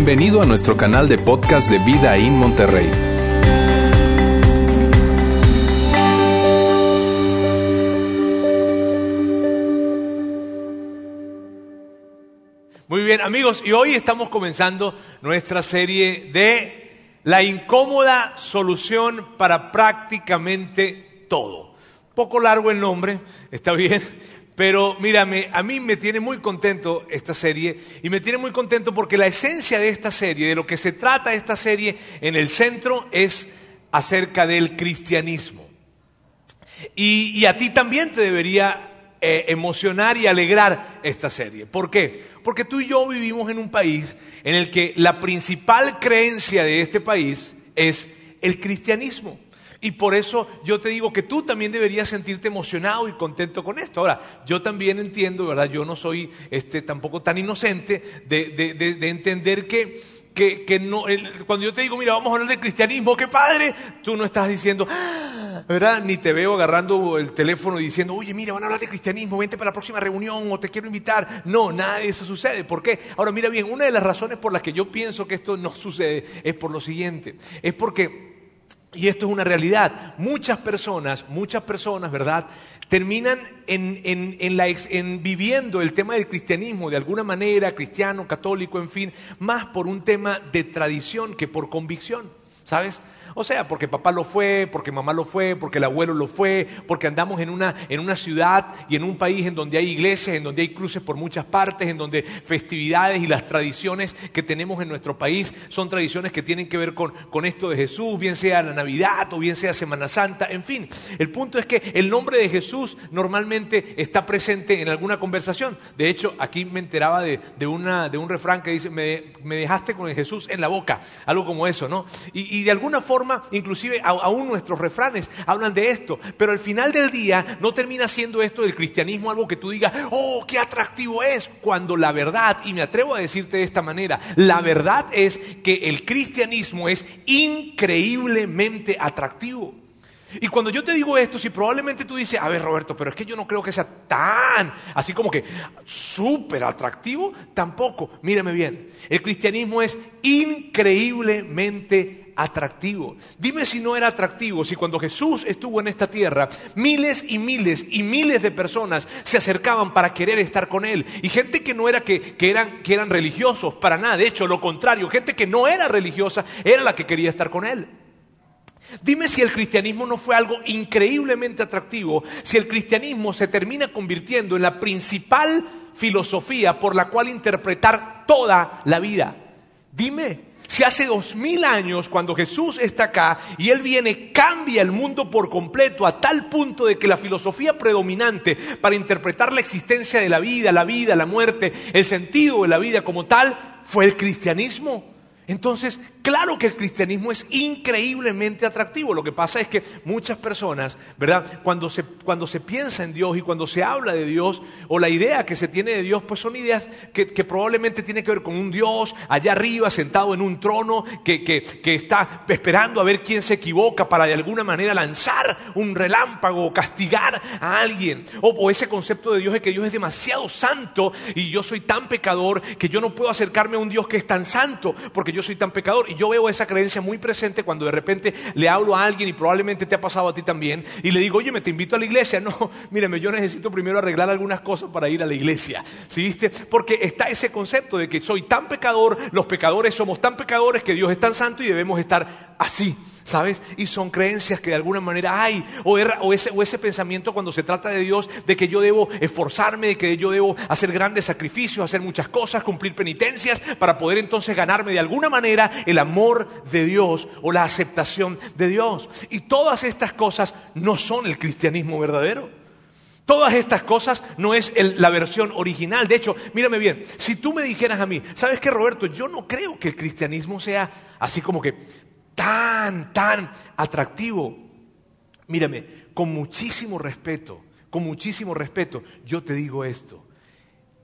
Bienvenido a nuestro canal de podcast de Vida en Monterrey. Muy bien, amigos, y hoy estamos comenzando nuestra serie de la incómoda solución para prácticamente todo. Poco largo el nombre, está bien, pero mírame, a mí me tiene muy contento esta serie y me tiene muy contento porque la esencia de esta serie, de lo que se trata esta serie en el centro es acerca del cristianismo. Y, a ti también te debería eh, emocionar y alegrar esta serie. ¿Por qué? Porque tú y yo vivimos en un país en el que la principal creencia de este país es el cristianismo. Y por eso yo te digo que tú también deberías sentirte emocionado y contento con esto. Ahora, yo también entiendo, ¿verdad? Yo no soy este, tampoco tan inocente de, entender que, que, no, cuando yo te digo, mira, vamos a hablar de cristianismo, qué padre, tú no estás diciendo, ah", ¿verdad? Ni te veo agarrando el teléfono y diciendo, oye, mira, van a hablar de cristianismo, vente para la próxima reunión o te quiero invitar. No, nada de eso sucede. ¿Por qué? Ahora, mira bien, una de las razones por las que yo pienso que esto no sucede es por lo siguiente. Es porque y esto es una realidad. Muchas personas, muchas personas, ¿verdad? Terminan en, viviendo el tema del cristianismo de alguna manera, cristiano, católico, en fin, más por un tema de tradición que por convicción, ¿sabes? O sea, porque papá lo fue, porque mamá lo fue, porque el abuelo lo fue, porque andamos en una, en una ciudad y en un país en donde hay iglesias, en donde hay cruces por muchas partes, en donde festividades y las tradiciones que tenemos en nuestro país son tradiciones que tienen que ver con, con esto de Jesús, bien sea la Navidad o bien sea Semana Santa, en fin. El punto es que el nombre de Jesús normalmente está presente en alguna conversación. De hecho, aquí me enteraba de, una, de un refrán que dice, me, dejaste con el Jesús en la boca, algo como eso, ¿no? y de alguna forma inclusive aún nuestros refranes hablan de esto, pero al final del día no termina siendo esto del cristianismo algo que tú digas, oh, qué atractivo es, cuando la verdad, y me atrevo a decirte de esta manera, la verdad es que el cristianismo es increíblemente atractivo. Y cuando yo te digo esto, si probablemente tú dices, a ver Roberto, pero es que yo no creo que sea tan, así como que súper atractivo, tampoco. Mírame bien, el cristianismo es increíblemente atractivo. Dime si no era atractivo, si cuando Jesús estuvo en esta tierra, miles y miles y miles de personas se acercaban para querer estar con Él. Y gente que no era que, eran, que eran religiosos, para nada, de hecho, lo contrario, gente que no era religiosa era la que quería estar con Él. Dime si el cristianismo no fue algo increíblemente atractivo, si el cristianismo se termina convirtiendo en la principal filosofía por la cual interpretar toda la vida. Dime, si hace dos mil años, cuando Jesús está acá y Él viene, cambia el mundo por completo a tal punto de que la filosofía predominante para interpretar la existencia de la vida, la vida, la muerte, el sentido de la vida como tal, fue el cristianismo. Entonces, claro que el cristianismo es increíblemente atractivo. Lo que pasa es que muchas personas, ¿verdad? Cuando se, cuando se piensa en Dios y cuando se habla de Dios, o la idea que se tiene de Dios, pues son ideas que, probablemente tienen que ver con un Dios allá arriba, sentado en un trono, que, que, está esperando a ver quién se equivoca para de alguna manera lanzar un relámpago o castigar a alguien. O, ese concepto de Dios es que Dios es demasiado santo y yo soy tan pecador que yo no puedo acercarme a un Dios que es tan santo, porque yo soy tan pecador. Yo veo esa creencia muy presente cuando de repente le hablo a alguien y probablemente te ha pasado a ti también y le digo, oye, me te invito a la iglesia. No, míreme, yo necesito primero arreglar algunas cosas para ir a la iglesia. ¿Sí viste? Porque está ese concepto de que soy tan pecador, los pecadores somos tan pecadores que Dios es tan santo y debemos estar así. ¿Sabes? Y son creencias que de alguna manera hay, o, ese, o, ese, pensamiento cuando se trata de Dios, de que yo debo esforzarme, de que yo debo hacer grandes sacrificios, hacer muchas cosas, cumplir penitencias, para poder entonces ganarme de alguna manera el amor de Dios o la aceptación de Dios. Y todas estas cosas no son el cristianismo verdadero. Todas estas cosas no es la versión original. De hecho, mírame bien, si tú me dijeras a mí, ¿sabes qué, Roberto? Yo no creo que el cristianismo sea así como que tan, tan atractivo. Mírame, con muchísimo respeto, con muchísimo respeto, yo te digo esto.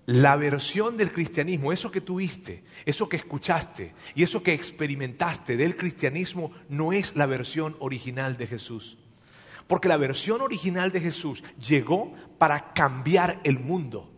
La versión del cristianismo, eso que tuviste, eso que escuchaste y eso que experimentaste del cristianismo no es la versión original de Jesús. Porque la versión original de Jesús llegó para cambiar el mundo.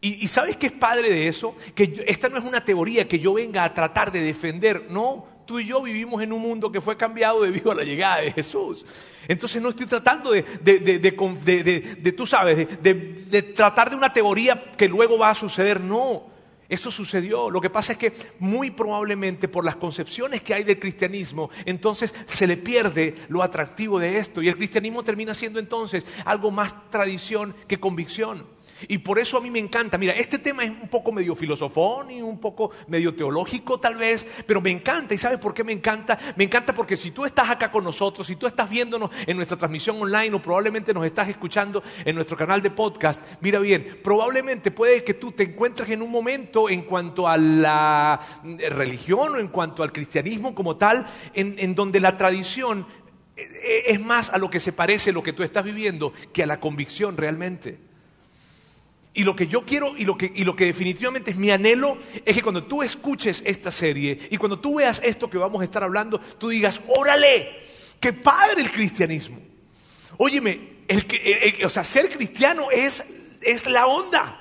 Y, ¿sabes qué es padre de eso? Que esta no es una teoría que yo venga a tratar de defender, no. Tú y yo vivimos en un mundo que fue cambiado debido a la llegada de Jesús. Entonces no estoy tratando de, de, de- de tú sabes, de tratar de una teoría que luego va a suceder. No, esto sucedió. Lo que pasa es que muy probablemente por las concepciones que hay del cristianismo, entonces se le pierde lo atractivo de esto. Y el cristianismo termina siendo entonces algo más tradición que convicción. Y por eso a mí me encanta. Mira, este tema es un poco medio filosofón y un poco medio teológico tal vez, pero me encanta. ¿Y sabes por qué me encanta? Me encanta porque si tú estás acá con nosotros, si tú estás viéndonos en nuestra transmisión online o probablemente nos estás escuchando en nuestro canal de podcast, mira bien, probablemente puede que tú te encuentres en un momento en cuanto a la religión o en cuanto al cristianismo como tal, en, en donde la tradición eh, es más a lo que se parece lo que tú estás viviendo que a la convicción realmente. Y lo que yo quiero y lo que, y lo que definitivamente es mi anhelo es que cuando tú escuches esta serie y cuando tú veas esto que vamos a estar hablando, tú digas, órale, qué padre el cristianismo. Óyeme, el el- o sea, ser cristiano es, es la onda.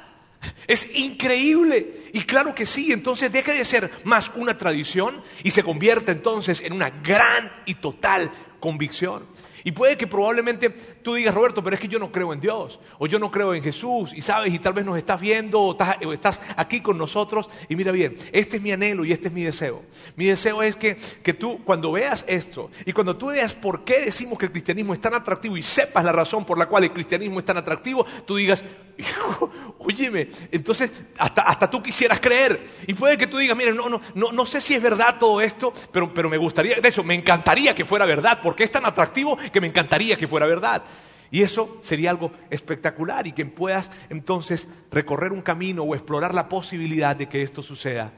Es increíble. Y claro que sí, entonces deja de ser más una tradición y se convierte entonces en una gran y total convicción. Y puede que probablemente tú digas, Roberto, pero es que yo no creo en Dios, o yo no creo en Jesús, y sabes, y tal vez nos estás viendo, o estás, aquí con nosotros, y mira bien, este es mi anhelo y este es mi deseo. Mi deseo es que, que tú, cuando veas esto, y cuando tú veas por qué decimos que el cristianismo es tan atractivo, y sepas la razón por la cual el cristianismo es tan atractivo, tú digas, hijo, óyeme, entonces hasta, hasta tú quisieras creer. Y puede que tú digas, mire, no, no, no, no sé si es verdad todo esto, pero, pero me gustaría, de hecho, me encantaría que fuera verdad, porque es tan atractivo que me encantaría que fuera verdad. Y eso sería algo espectacular y que puedas entonces recorrer un camino o explorar la posibilidad de que esto suceda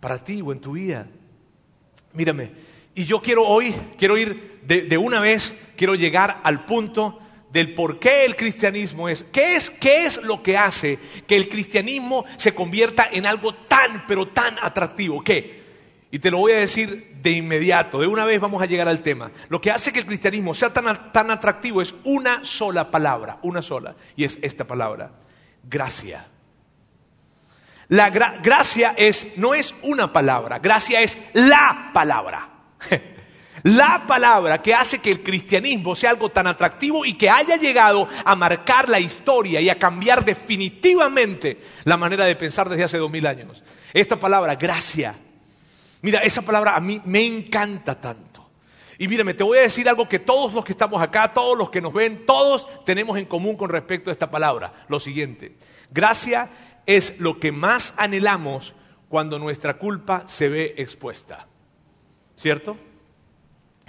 para ti o en tu vida. Mírame, y yo quiero hoy, quiero ir de, de una vez, quiero llegar al punto del por qué el cristianismo es. ¿Qué, es. ¿Qué es lo que hace que el cristianismo se convierta en algo tan, pero tan atractivo? ¿Qué? Y te lo voy a decir de inmediato, de una vez vamos a llegar al tema. Lo que hace que el cristianismo sea tan, tan atractivo es una sola palabra, una sola, y es esta palabra, gracia. La gra- gracia es, no es una palabra, gracia es la palabra. La palabra que hace que el cristianismo sea algo tan atractivo y que haya llegado a marcar la historia y a cambiar definitivamente la manera de pensar desde hace dos mil años. Esta palabra, gracia. Mira, esa palabra a mí me encanta tanto. Y mírame, te voy a decir algo que todos los que estamos acá, todos los que nos ven, todos tenemos en común con respecto a esta palabra. Lo siguiente, gracia es lo que más anhelamos cuando nuestra culpa se ve expuesta. ¿Cierto?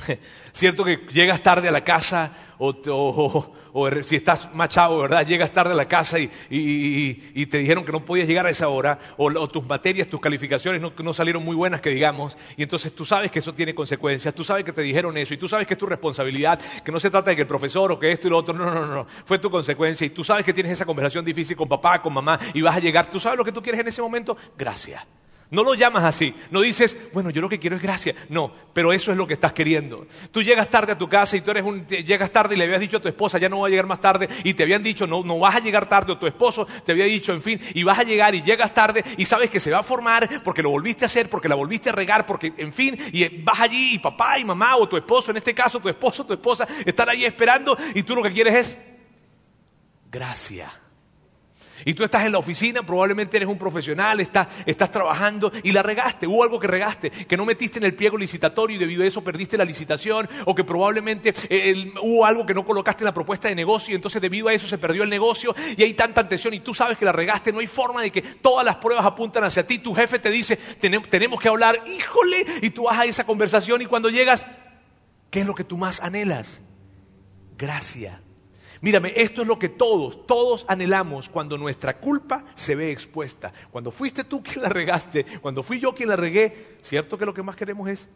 ¿Cierto que llegas tarde a la casa o, o- o si estás machado, ¿verdad? Llegas tarde a la casa y, te dijeron que no podías llegar a esa hora o, o tus materias, tus calificaciones no, no salieron muy buenas, que digamos, y entonces tú sabes que eso tiene consecuencias, tú sabes que te dijeron eso y tú sabes que es tu responsabilidad, que no se trata de que el profesor o que esto y lo otro, no, no, no, no, fue tu consecuencia y tú sabes que tienes esa conversación difícil con papá, con mamá y vas a llegar, tú sabes lo que tú quieres en ese momento, gracias. No lo llamas así. No dices, bueno, yo lo que quiero es gracia. No, pero eso es lo que estás queriendo. Tú llegas tarde a tu casa y tú eres un, llegas tarde y le habías dicho a tu esposa, ya no voy a llegar más tarde, y te habían dicho, no, no vas a llegar tarde, o tu esposo te había dicho, en fin, y vas a llegar y llegas tarde y sabes que se va a formar porque lo volviste a hacer, porque la volviste a regar, porque, en fin, y vas allí y papá y mamá o tu esposo, en este caso tu esposo, tu esposa, están ahí esperando y tú lo que quieres es gracia. Y tú estás en la oficina, probablemente eres un profesional, estás, trabajando y la regaste, hubo algo que regaste, que no metiste en el pliego licitatorio y debido a eso perdiste la licitación, o que probablemente eh, hubo algo que no colocaste en la propuesta de negocio y entonces debido a eso se perdió el negocio y hay tanta tensión y tú sabes que la regaste, no hay forma de que todas las pruebas apuntan hacia ti, tu jefe te dice, "Tenem- tenemos que hablar, híjole, y tú vas a esa conversación y cuando llegas, ¿qué es lo que tú más anhelas? Gracia. Mírame, esto es lo que todos, todos anhelamos cuando nuestra culpa se ve expuesta. Cuando fuiste tú quien la regaste, cuando fui yo quien la regué, ¿cierto que lo que más queremos es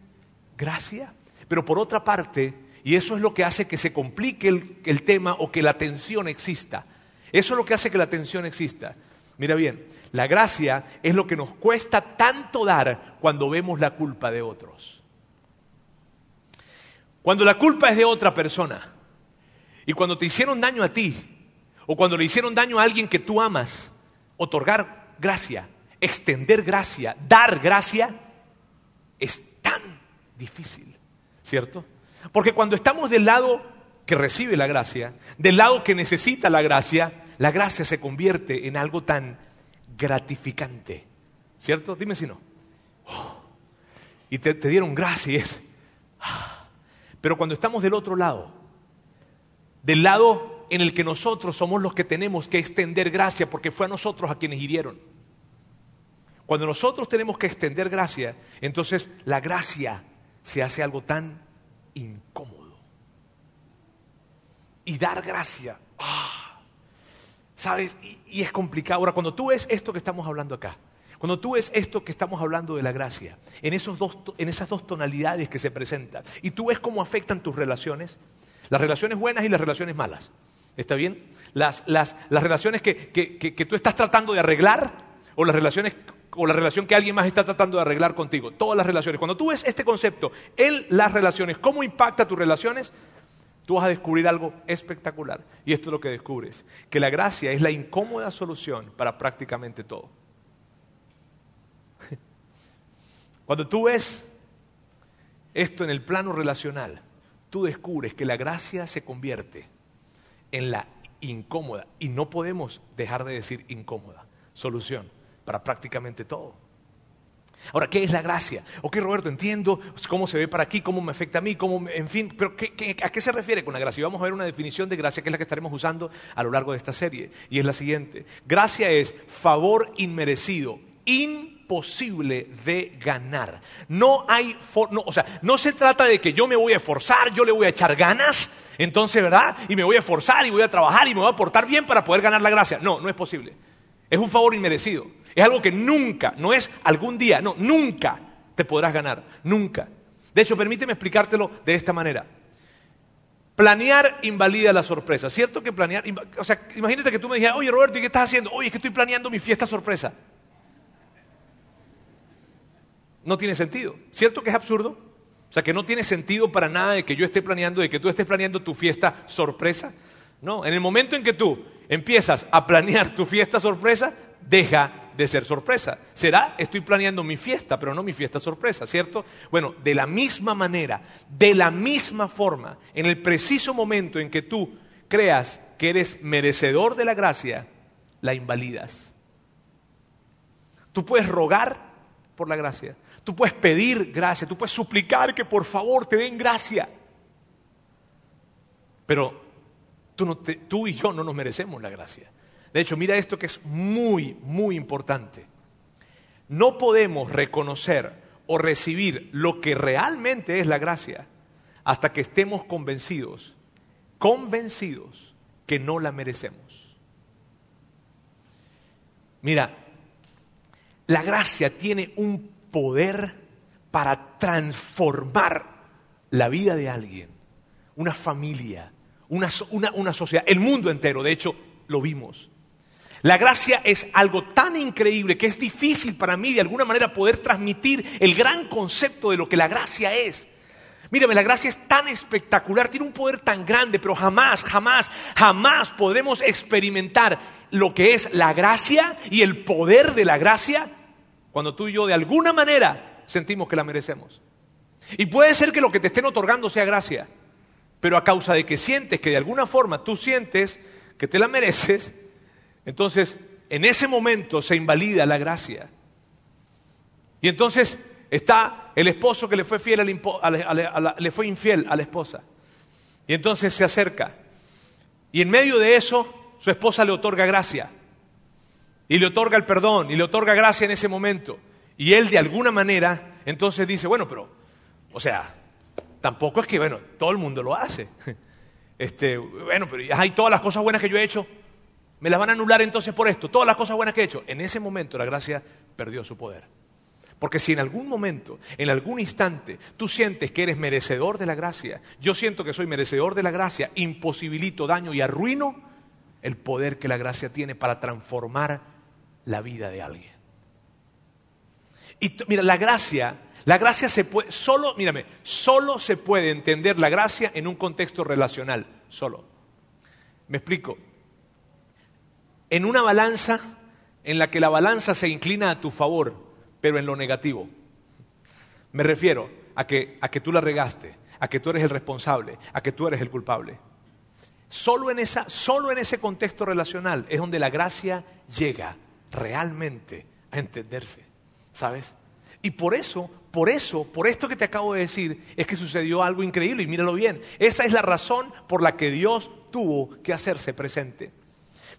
gracia? Pero por otra parte, y eso es lo que hace que se complique el, el tema o que la tensión exista. Eso es lo que hace que la tensión exista. Mira bien, la gracia es lo que nos cuesta tanto dar cuando vemos la culpa de otros. Cuando la culpa es de otra persona, y cuando te hicieron daño a ti, o cuando le hicieron daño a alguien que tú amas, otorgar gracia, extender gracia, dar gracia, es tan difícil, ¿cierto? Porque cuando estamos del lado que recibe la gracia, del lado que necesita la gracia, la gracia se convierte en algo tan gratificante, ¿cierto? Dime si no. Oh, y te, dieron gracia y es... Ah. Pero cuando estamos del otro lado, del lado en el que nosotros somos los que tenemos que extender gracia porque fue a nosotros a quienes hirieron. Cuando nosotros tenemos que extender gracia, entonces la gracia se hace algo tan incómodo. Y dar gracia, ah, ¿sabes? Y, y, es complicado. Ahora, cuando tú ves esto que estamos hablando acá, cuando tú ves esto que estamos hablando de la gracia, en, esos dos, en esas dos tonalidades que se presentan, y tú ves cómo afectan tus relaciones, las relaciones buenas y las relaciones malas, ¿está bien? Las, las, las relaciones que, que, que, tú estás tratando de arreglar, o las relaciones o la relación que alguien más está tratando de arreglar contigo. Todas las relaciones. Cuando tú ves este concepto en las relaciones, cómo impacta tus relaciones, tú vas a descubrir algo espectacular. Y esto es lo que descubres, que la gracia es la incómoda solución para prácticamente todo. Cuando tú ves esto en el plano relacional, tú descubres que la gracia se convierte en la incómoda, y no podemos dejar de decir incómoda, solución para prácticamente todo. Ahora, ¿qué es la gracia? Ok, Roberto, entiendo cómo se ve para aquí, cómo me afecta a mí, cómo, en fin, pero a qué se refiere con la gracia? Y vamos a ver una definición de gracia que es la que estaremos usando a lo largo de esta serie, y es la siguiente. Gracia es favor inmerecido, imposible de ganar. No hay, no, o sea, no se trata de que yo me voy a esforzar, yo le voy a echar ganas, entonces, ¿verdad? Y me voy a esforzar y voy a trabajar y me voy a portar bien para poder ganar la gracia. No, no es posible. Es un favor inmerecido. Es algo que nunca, no es algún día, no, nunca te podrás ganar. Nunca. De hecho, permíteme explicártelo de esta manera. Planear invalida la sorpresa. ¿Cierto que planear? O sea, imagínate que tú me dijeras, oye Roberto, ¿y qué estás haciendo? Oye, es que estoy planeando mi fiesta sorpresa. No tiene sentido. ¿Cierto que es absurdo? O sea, que no tiene sentido para nada de que yo esté planeando, de que tú estés planeando tu fiesta sorpresa. No, en el momento en que tú empiezas a planear tu fiesta sorpresa, deja de ser sorpresa. Será, estoy planeando mi fiesta, pero no mi fiesta sorpresa, ¿cierto? Bueno, de la misma manera, de la misma forma, en el preciso momento en que tú creas que eres merecedor de la gracia, la invalidas. Tú puedes rogar por la gracia, Tú puedes pedir gracia, tú puedes suplicar que por favor te den gracia. Pero tú, y yo no nos merecemos la gracia. De hecho, mira esto que es muy, muy importante. No podemos reconocer o recibir lo que realmente es la gracia hasta que estemos convencidos, convencidos que no la merecemos. Mira, la gracia tiene un poder para transformar la vida de alguien, una familia, una, sociedad, el mundo entero. De hecho, lo vimos. La gracia es algo tan increíble que es difícil para mí de alguna manera poder transmitir el gran concepto de lo que la gracia es. Mírame, la gracia es tan espectacular, tiene un poder tan grande, pero jamás, jamás, jamás podremos experimentar lo que es la gracia y el poder de la gracia cuando tú y yo de alguna manera sentimos que la merecemos. Y puede ser que lo que te estén otorgando sea gracia, pero a causa de que sientes que de alguna forma tú sientes que te la mereces, entonces en ese momento se invalida la gracia. Y entonces está el esposo que le fue, fiel le fue infiel a la esposa. Y entonces se acerca. Y en medio de eso, su esposa le otorga gracia y le otorga el perdón y le otorga gracia en ese momento. Y él de alguna manera entonces dice, bueno, pero, o sea, tampoco es que, bueno, todo el mundo lo hace. Este, bueno, pero hay todas las cosas buenas que yo he hecho, me las van a anular entonces por esto, todas las cosas buenas que he hecho. En ese momento la gracia perdió su poder. Porque si en algún momento, en algún instante, tú sientes que eres merecedor de la gracia, yo siento que soy merecedor de la gracia, imposibilito, daño y arruino el poder que la gracia tiene para transformar la vida de alguien. Y mira, la gracia, la gracia se puede, solo, mírame, solo se puede entender la gracia en un contexto relacional, solo. Me explico. En una balanza en la que la balanza se inclina a tu favor, pero en lo negativo. Me refiero a que, a que tú la regaste, a que tú eres el responsable, a que tú eres el culpable. Solo en, esa, solo en ese contexto relacional es donde la gracia llega realmente a entenderse, ¿sabes? Y por eso, por eso, por esto que te acabo de decir, es que sucedió algo increíble y míralo bien. Esa es la razón por la que Dios tuvo que hacerse presente.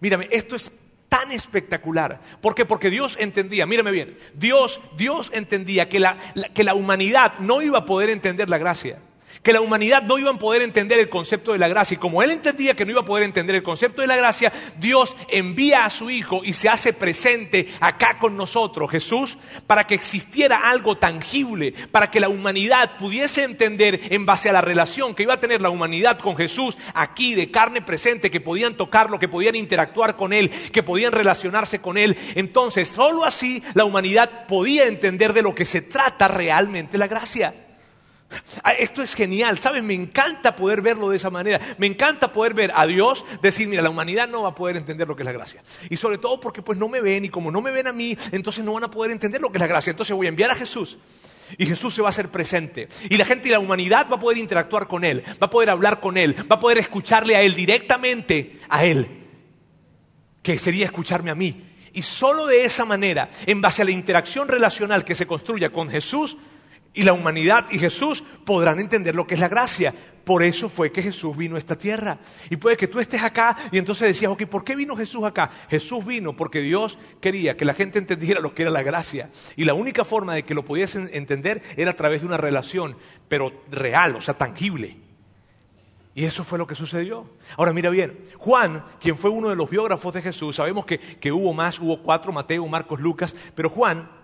Mírame, esto es tan espectacular. ¿Por qué? Porque Dios entendía, mírame bien, Dios, Dios entendía que la, que la humanidad no iba a poder entender la gracia que la humanidad no iba a poder entender el concepto de la gracia. Y como él entendía que no iba a poder entender el concepto de la gracia, Dios envía a su Hijo y se hace presente acá con nosotros, Jesús, para que existiera algo tangible, para que la humanidad pudiese entender en base a la relación que iba a tener la humanidad con Jesús aquí de carne presente, que podían tocarlo, que podían interactuar con Él, que podían relacionarse con Él. Entonces, solo así la humanidad podía entender de lo que se trata realmente la gracia. Ah, esto es genial, ¿sabes? Me encanta poder verlo de esa manera. Me encanta poder ver a Dios decir, mira, la humanidad no va a poder entender lo que es la gracia. Y sobre todo porque pues no me ven y como no me ven a mí, entonces no van a poder entender lo que es la gracia. Entonces voy a enviar a Jesús y Jesús se va a hacer presente. Y la gente y la humanidad va a poder interactuar con Él, va a poder hablar con Él, va a poder escucharle a Él directamente a Él, que sería escucharme a mí. Y solo de esa manera, en base a la interacción relacional que se construya con Jesús, y la humanidad y Jesús podrán entender lo que es la gracia. Por eso fue que Jesús vino a esta tierra. Y puede que tú estés acá y entonces decías, ok, ¿por qué vino Jesús acá? Jesús vino porque Dios quería que la gente entendiera lo que era la gracia. Y la única forma de que lo pudiesen entender era a través de una relación, pero real, o sea, tangible. Y eso fue lo que sucedió. Ahora mira bien, Juan, quien fue uno de los biógrafos de Jesús, sabemos que, que hubo más, hubo cuatro, Mateo, Marcos, Lucas, pero Juan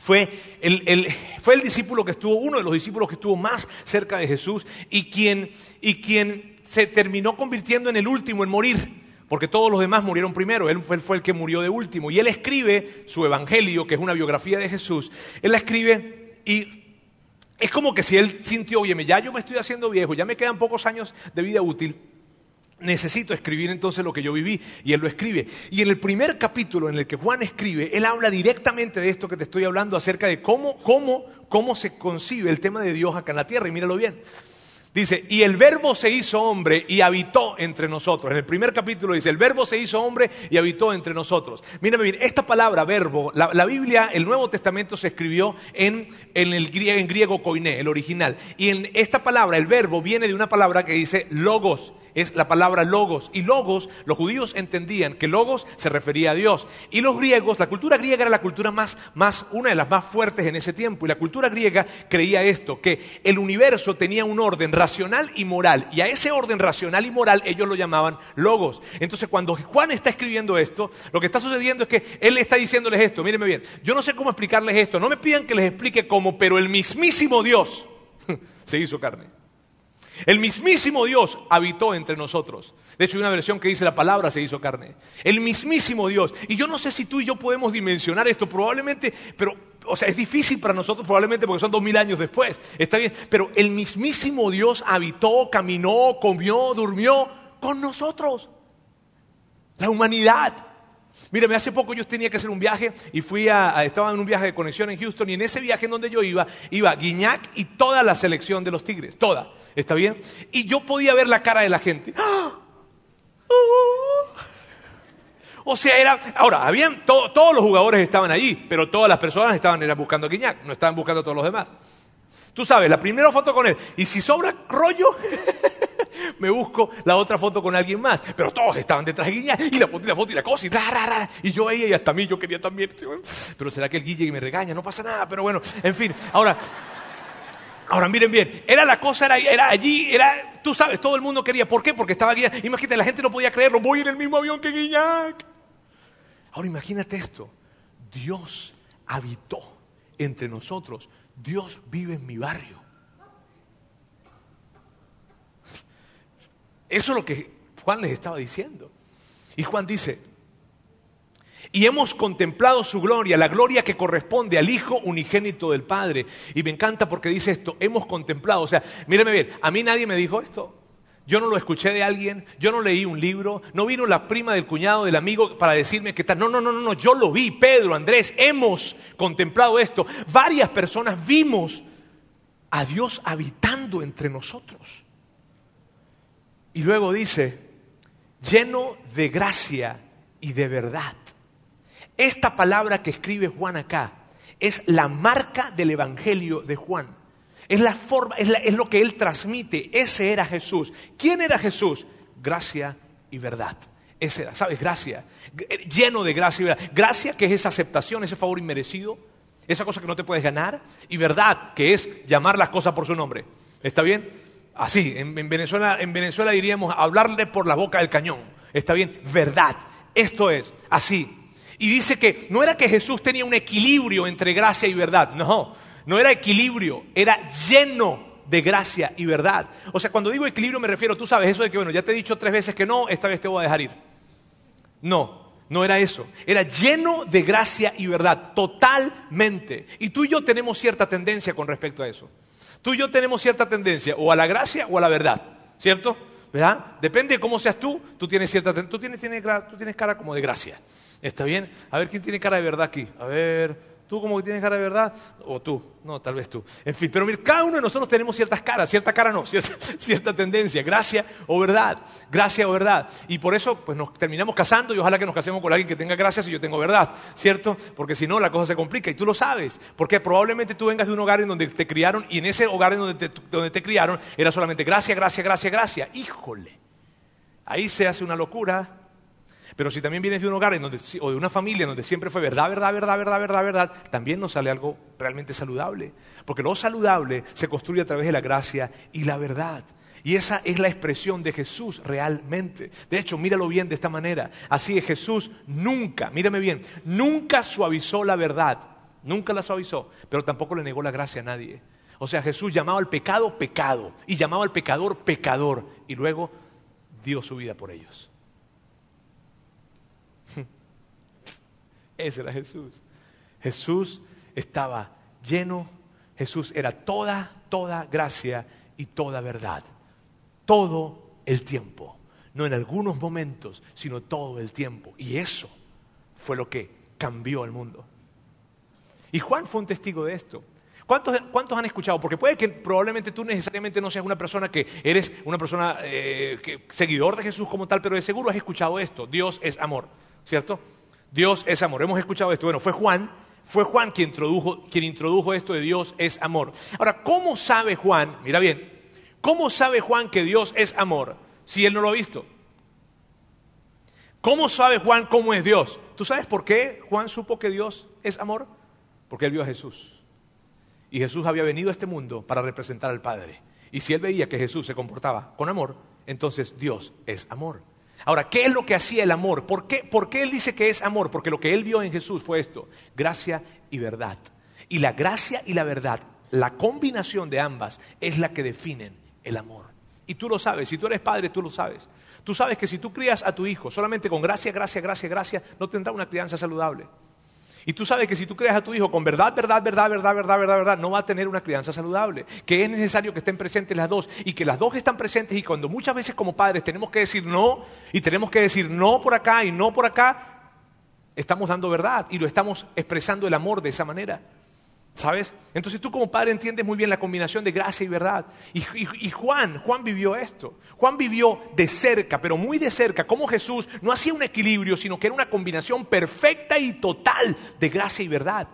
fue el, fue el, discípulo que estuvo, uno de los discípulos que estuvo más cerca de Jesús y quien, y quien se terminó convirtiendo en el último en morir, porque todos los demás murieron primero, él fue, fue el que murió de último. Y él escribe su Evangelio, que es una biografía de Jesús, él la escribe y es como que si él sintió, oye, ya yo me estoy haciendo viejo, ya me quedan pocos años de vida útil necesito escribir entonces lo que yo viví. Y él lo escribe. Y en el primer capítulo en el que Juan escribe, él habla directamente de esto que te estoy hablando acerca de cómo, cómo, cómo se concibe el tema de Dios acá en la tierra. Y míralo bien. Dice, y el verbo se hizo hombre y habitó entre nosotros. En el primer capítulo dice, el verbo se hizo hombre y habitó entre nosotros. Mírame bien, esta palabra verbo, la, Biblia, el Nuevo Testamento se escribió en, en, el, en griego koiné, el original. Y en esta palabra, el verbo, viene de una palabra que dice logos es la palabra logos. Y logos, los judíos entendían que logos se refería a Dios. Y los griegos, la cultura griega era la cultura más, más, una de las más fuertes en ese tiempo. Y la cultura griega creía esto, que el universo tenía un orden racional y moral. Y a ese orden racional y moral ellos lo llamaban logos. Entonces cuando Juan está escribiendo esto, lo que está sucediendo es que él está diciéndoles esto. Mírenme bien, yo no sé cómo explicarles esto. No me pidan que les explique cómo, pero el mismísimo Dios se hizo carne. El mismísimo Dios habitó entre nosotros. De hecho, hay una versión que dice la palabra se hizo carne. El mismísimo Dios. Y yo no sé si tú y yo podemos dimensionar esto, probablemente, pero, o sea, es difícil para nosotros probablemente porque son dos mil años después. Está bien, pero el mismísimo Dios habitó, caminó, comió, durmió con nosotros. La humanidad. Mírame, hace poco yo tenía que hacer un viaje y fui a, estaba en un viaje de conexión en Houston y en ese viaje en donde yo iba, iba Guiñac y toda la selección de los Tigres, toda. ¿Está bien? Y yo podía ver la cara de la gente. O sea, era. Ahora, habían. todos los jugadores estaban allí, pero todas las personas estaban buscando a Guiñac, no estaban buscando a todos los demás. Tú sabes, la primera foto con él. Y si sobra rollo, me busco la otra foto con alguien más. Pero todos estaban detrás de Guiñac. Y la foto y la foto y la cosa. Y, ra, y yo ella y hasta a mí yo quería también. Pero será que el Guille me regaña. No pasa nada. Pero bueno, en fin. Ahora. Ahora miren bien, era la cosa, era, era allí, era, tú sabes, todo el mundo quería. ¿Por qué? Porque estaba Guiñac. Imagínate, la gente no podía creerlo, voy en el mismo avión que Guiñac. Ahora imagínate esto, Dios habitó entre nosotros, Dios vive en mi barrio. Eso es lo que Juan les estaba diciendo. Y Juan dice, y hemos contemplado su gloria, la gloria que corresponde al Hijo unigénito del Padre. Y me encanta porque dice esto, hemos contemplado, o sea, míreme bien, a mí nadie me dijo esto. Yo no lo escuché de alguien, yo no leí un libro, no vino la prima del cuñado del amigo para decirme que tal. No, no, no, no, no, yo lo vi, Pedro, Andrés, hemos contemplado esto. Varias personas vimos a Dios habitando entre nosotros. Y luego dice, lleno de gracia y de verdad. Esta palabra que escribe Juan acá es la marca del Evangelio de Juan. Es la forma, es, lo que él transmite. Ese era Jesús. ¿Quién era Jesús? Gracia y verdad. Ese era, ¿sabes? Gracia. Lleno de gracia y verdad. Gracia que es esa aceptación, ese favor inmerecido, esa cosa que no te puedes ganar. Y verdad que es llamar las cosas por su nombre. ¿Está bien? Así, en, Venezuela, en Venezuela diríamos hablarle por la boca del cañón. ¿Está bien? Verdad. Esto es así. Y dice que no era que Jesús tenía un equilibrio entre gracia y verdad. No, no era equilibrio, era lleno de gracia y verdad. O sea, cuando digo equilibrio me refiero, tú sabes, eso de que, bueno, ya te he dicho tres veces que no, esta vez te voy a dejar ir. No, no era eso. Era lleno de gracia y verdad, totalmente. Y tú y yo tenemos cierta tendencia con respecto a eso. Tú y yo tenemos cierta tendencia, o a la gracia o a la verdad, ¿cierto? ¿Verdad? Depende de cómo seas tú, tú tienes cierta tú tienes, tú tienes cara como de gracia. ¿Está bien? A ver, ¿quién tiene cara de verdad aquí? A ver, tú como que tienes cara de verdad, o tú, no, tal vez tú. En fin, pero mira, cada uno de nosotros tenemos ciertas caras, cierta cara no, cierta, tendencia, gracia o verdad, gracia o verdad. Y por eso, pues nos terminamos casando y ojalá que nos casemos con alguien que tenga gracia si yo tengo verdad, ¿cierto? Porque si no, la cosa se complica y tú lo sabes, porque probablemente tú vengas de un hogar en donde te criaron y en ese hogar en donde te, donde te criaron era solamente gracia, gracia, gracia, gracia. Híjole, ahí se hace una locura pero si también vienes de un hogar o de una familia en donde siempre fue verdad, verdad, verdad, verdad, verdad, verdad, también nos sale algo realmente saludable. Porque lo saludable se construye a través de la gracia y la verdad. Y esa es la expresión de Jesús realmente. De hecho, míralo bien de esta manera. Así es, Jesús nunca, mírame bien, nunca suavizó la verdad. Nunca la suavizó, pero tampoco le negó la gracia a nadie. O sea, Jesús llamaba al pecado pecado y llamaba al pecador pecador y luego dio su vida por ellos. Ese era Jesús. Jesús estaba lleno, Jesús era toda, toda gracia y toda verdad. Todo el tiempo. No en algunos momentos, sino todo el tiempo. Y eso fue lo que cambió el mundo. Y Juan fue un testigo de esto. ¿Cuántos, han escuchado? Porque puede que probablemente tú necesariamente no seas una persona que eres una persona eh, seguidor de Jesús como tal, pero de seguro has escuchado esto. Dios es amor, ¿cierto? Dios es amor. Hemos escuchado esto. Bueno, fue Juan, fue Juan quien introdujo, quien introdujo esto de Dios es amor. Ahora, ¿cómo sabe Juan? Mira bien, ¿cómo sabe Juan que Dios es amor si él no lo ha visto? ¿Cómo sabe Juan cómo es Dios? ¿Tú sabes por qué Juan supo que Dios es amor? Porque él vio a Jesús. Y Jesús había venido a este mundo para representar al Padre. Y si él veía que Jesús se comportaba con amor, entonces Dios es amor. Ahora, ¿qué es lo que hacía el amor? ¿Por qué, ¿Por qué él dice que es amor? Porque lo que él vio en Jesús fue esto, gracia y verdad. Y la gracia y la verdad, la combinación de ambas es la que definen el amor. Y tú lo sabes, si tú eres padre, tú lo sabes. Tú sabes que si tú crías a tu hijo solamente con gracia, gracia, gracia, gracia, no tendrá una crianza saludable. Y tú sabes que si tú creas a tu hijo con verdad, verdad, verdad, verdad, verdad, verdad, verdad, no va a tener una crianza saludable. Que es necesario que estén presentes las dos y que las dos están presentes y cuando muchas veces como padres tenemos que decir no y tenemos que decir no por acá y no por acá, estamos dando verdad y lo estamos expresando el amor de esa manera. ¿Sabes? Entonces tú como padre entiendes muy bien la combinación de gracia y verdad. Y, Juan, Juan vivió esto. Juan vivió de cerca, pero muy de cerca, como Jesús no hacía un equilibrio, sino que era una combinación perfecta y total de gracia y verdad.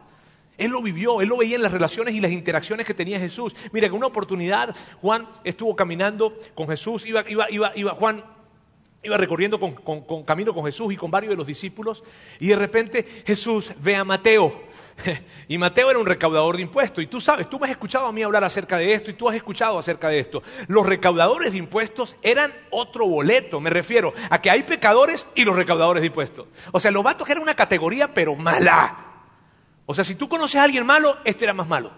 Él lo vivió, él lo veía en las relaciones y las interacciones que tenía Jesús. Mira, en una oportunidad Juan estuvo caminando con Jesús, iba, iba, iba, iba Juan iba recorriendo con, camino con Jesús y con varios de los discípulos, y de repente Jesús ve a Mateo Y Mateo era un recaudador de impuestos. Y tú sabes, tú me has escuchado a mí hablar acerca de esto y tú has escuchado acerca de esto. Los recaudadores de impuestos eran otro boleto. Me refiero a que hay pecadores y los recaudadores de impuestos. O sea, los vatos eran una categoría, pero mala. O sea, si tú conoces a alguien malo, este era más malo.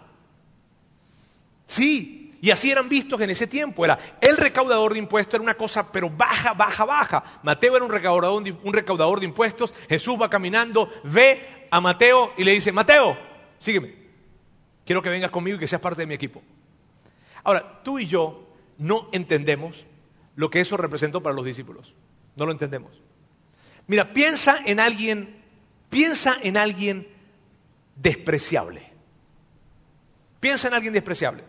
Sí, y así eran vistos en ese tiempo. Era el recaudador de impuestos, era una cosa, pero baja, baja, baja. Mateo era un recaudador, un recaudador de impuestos. Jesús va caminando, ve a Mateo y le dice, Mateo, sígueme. Quiero que vengas conmigo y que seas parte de mi equipo. Ahora, tú y yo no entendemos lo que eso representó para los discípulos. No lo entendemos. Mira, piensa en alguien, piensa en alguien despreciable. Piensa en alguien despreciable.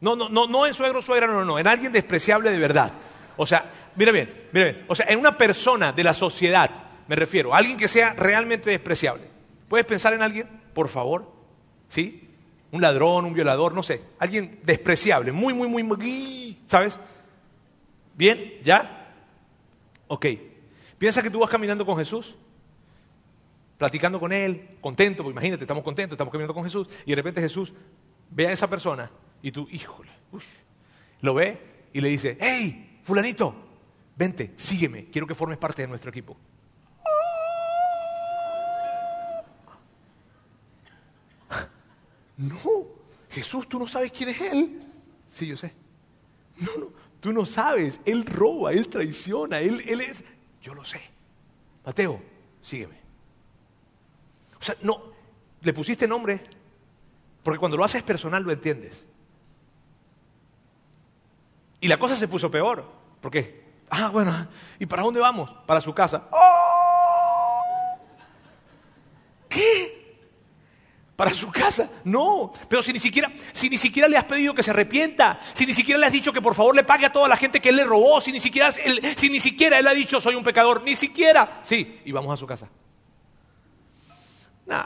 No, no, no, no en suegro, suegra, no, no, no, en alguien despreciable de verdad. O sea, mira bien, mira bien. O sea, en una persona de la sociedad, me refiero, alguien que sea realmente despreciable. ¿Puedes pensar en alguien? Por favor. ¿Sí? Un ladrón, un violador, no sé. Alguien despreciable, muy, muy, muy, ¿sabes? ¿Bien? ¿Ya? Ok. Piensa que tú vas caminando con Jesús, platicando con Él, contento, pues imagínate, estamos contentos, estamos caminando con Jesús, y de repente Jesús ve a esa persona y tú, híjole, lo ve y le dice, hey, fulanito, vente, sígueme, quiero que formes parte de nuestro equipo. No, Jesús, tú no sabes quién es Él. Sí, yo sé. No, no, tú no sabes. Él roba, Él traiciona, Él, él es... Yo lo sé. Mateo, sígueme. O sea, no, le pusiste nombre, porque cuando lo haces personal lo entiendes. Y la cosa se puso peor. ¿Por qué? Ah, bueno, ¿y para dónde vamos? Para su casa. ¡Oh! ¿Qué? ¿Para su casa? No. Pero si ni siquiera, si ni siquiera le has pedido que se arrepienta, si ni siquiera le has dicho que por favor le pague a toda la gente que él le robó, si ni siquiera él, si ni siquiera él ha dicho soy un pecador, ni siquiera. Sí, y vamos a su casa. Nah.